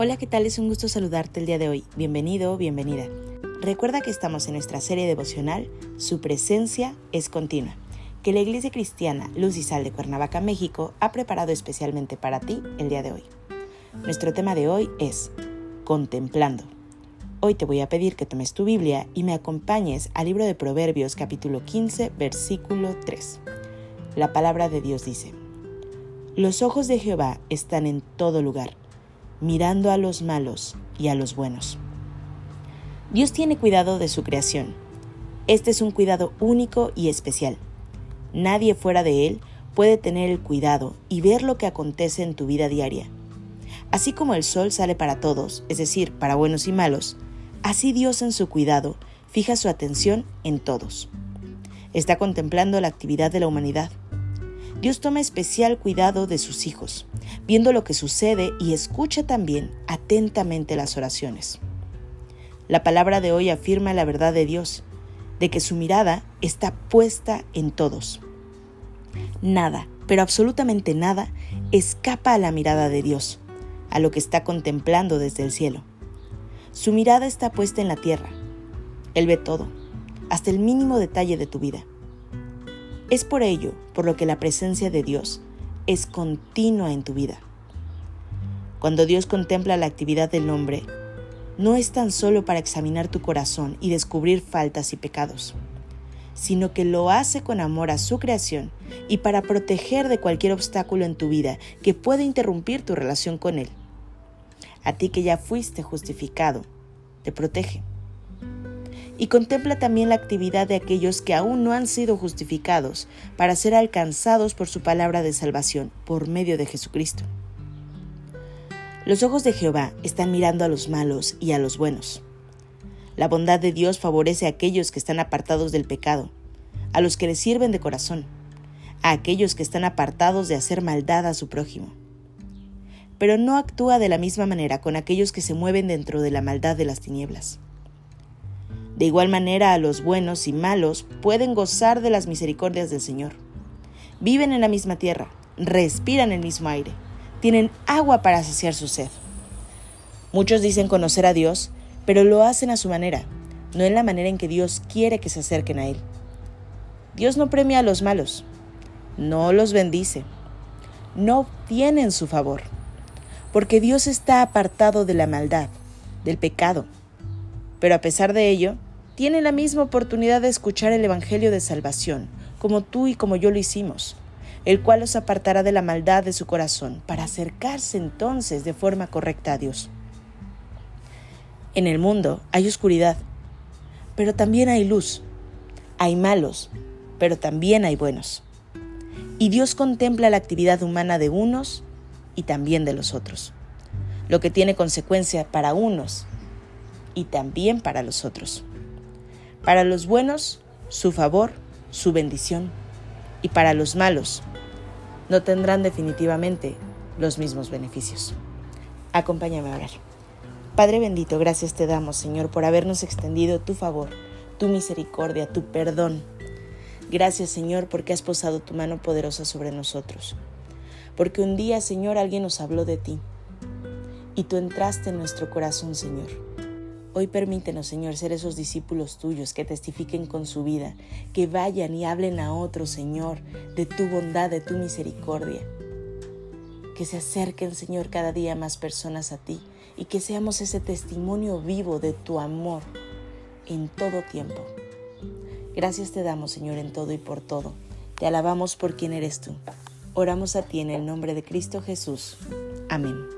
Hola, ¿qué tal? Es un gusto saludarte el día de hoy. Bienvenido, bienvenida. Recuerda que estamos en nuestra serie devocional Su presencia es continua, que la Iglesia Cristiana Luz y Sal de Cuernavaca, México, ha preparado especialmente para ti el día de hoy. Nuestro tema de hoy es Contemplando. Hoy te voy a pedir que tomes tu Biblia y me acompañes al libro de Proverbios capítulo 15, versículo 3. La palabra de Dios dice, Los ojos de Jehová están en todo lugar mirando a los malos y a los buenos. Dios tiene cuidado de su creación. Este es un cuidado único y especial. Nadie fuera de Él puede tener el cuidado y ver lo que acontece en tu vida diaria. Así como el sol sale para todos, es decir, para buenos y malos, así Dios en su cuidado fija su atención en todos. Está contemplando la actividad de la humanidad Dios toma especial cuidado de sus hijos, viendo lo que sucede y escucha también atentamente las oraciones. La palabra de hoy afirma la verdad de Dios, de que su mirada está puesta en todos. Nada, pero absolutamente nada, escapa a la mirada de Dios, a lo que está contemplando desde el cielo. Su mirada está puesta en la tierra. Él ve todo, hasta el mínimo detalle de tu vida. Es por ello por lo que la presencia de Dios es continua en tu vida. Cuando Dios contempla la actividad del hombre, no es tan solo para examinar tu corazón y descubrir faltas y pecados, sino que lo hace con amor a su creación y para proteger de cualquier obstáculo en tu vida que pueda interrumpir tu relación con Él. A ti que ya fuiste justificado, te protege y contempla también la actividad de aquellos que aún no han sido justificados para ser alcanzados por su palabra de salvación por medio de Jesucristo. Los ojos de Jehová están mirando a los malos y a los buenos. La bondad de Dios favorece a aquellos que están apartados del pecado, a los que le sirven de corazón, a aquellos que están apartados de hacer maldad a su prójimo. Pero no actúa de la misma manera con aquellos que se mueven dentro de la maldad de las tinieblas. De igual manera, a los buenos y malos pueden gozar de las misericordias del Señor. Viven en la misma tierra, respiran el mismo aire, tienen agua para saciar su sed. Muchos dicen conocer a Dios, pero lo hacen a su manera, no en la manera en que Dios quiere que se acerquen a Él. Dios no premia a los malos, no los bendice, no obtienen su favor, porque Dios está apartado de la maldad, del pecado. Pero a pesar de ello, tiene la misma oportunidad de escuchar el Evangelio de salvación, como tú y como yo lo hicimos, el cual los apartará de la maldad de su corazón, para acercarse entonces de forma correcta a Dios. En el mundo hay oscuridad, pero también hay luz. Hay malos, pero también hay buenos. Y Dios contempla la actividad humana de unos y también de los otros, lo que tiene consecuencia para unos y también para los otros. Para los buenos, su favor, su bendición. Y para los malos, no tendrán definitivamente los mismos beneficios. Acompáñame a orar. Padre bendito, gracias te damos, Señor, por habernos extendido tu favor, tu misericordia, tu perdón. Gracias, Señor, porque has posado tu mano poderosa sobre nosotros. Porque un día, Señor, alguien nos habló de ti y tú entraste en nuestro corazón, Señor Hoy permítenos, Señor, ser esos discípulos tuyos que testifiquen con su vida, que vayan y hablen a otros, Señor, de tu bondad, de tu misericordia. Que se acerquen, Señor, cada día más personas a ti y que seamos ese testimonio vivo de tu amor en todo tiempo. Gracias te damos, Señor, en todo y por todo. Te alabamos por quien eres tú. Oramos a ti en el nombre de Cristo Jesús. Amén.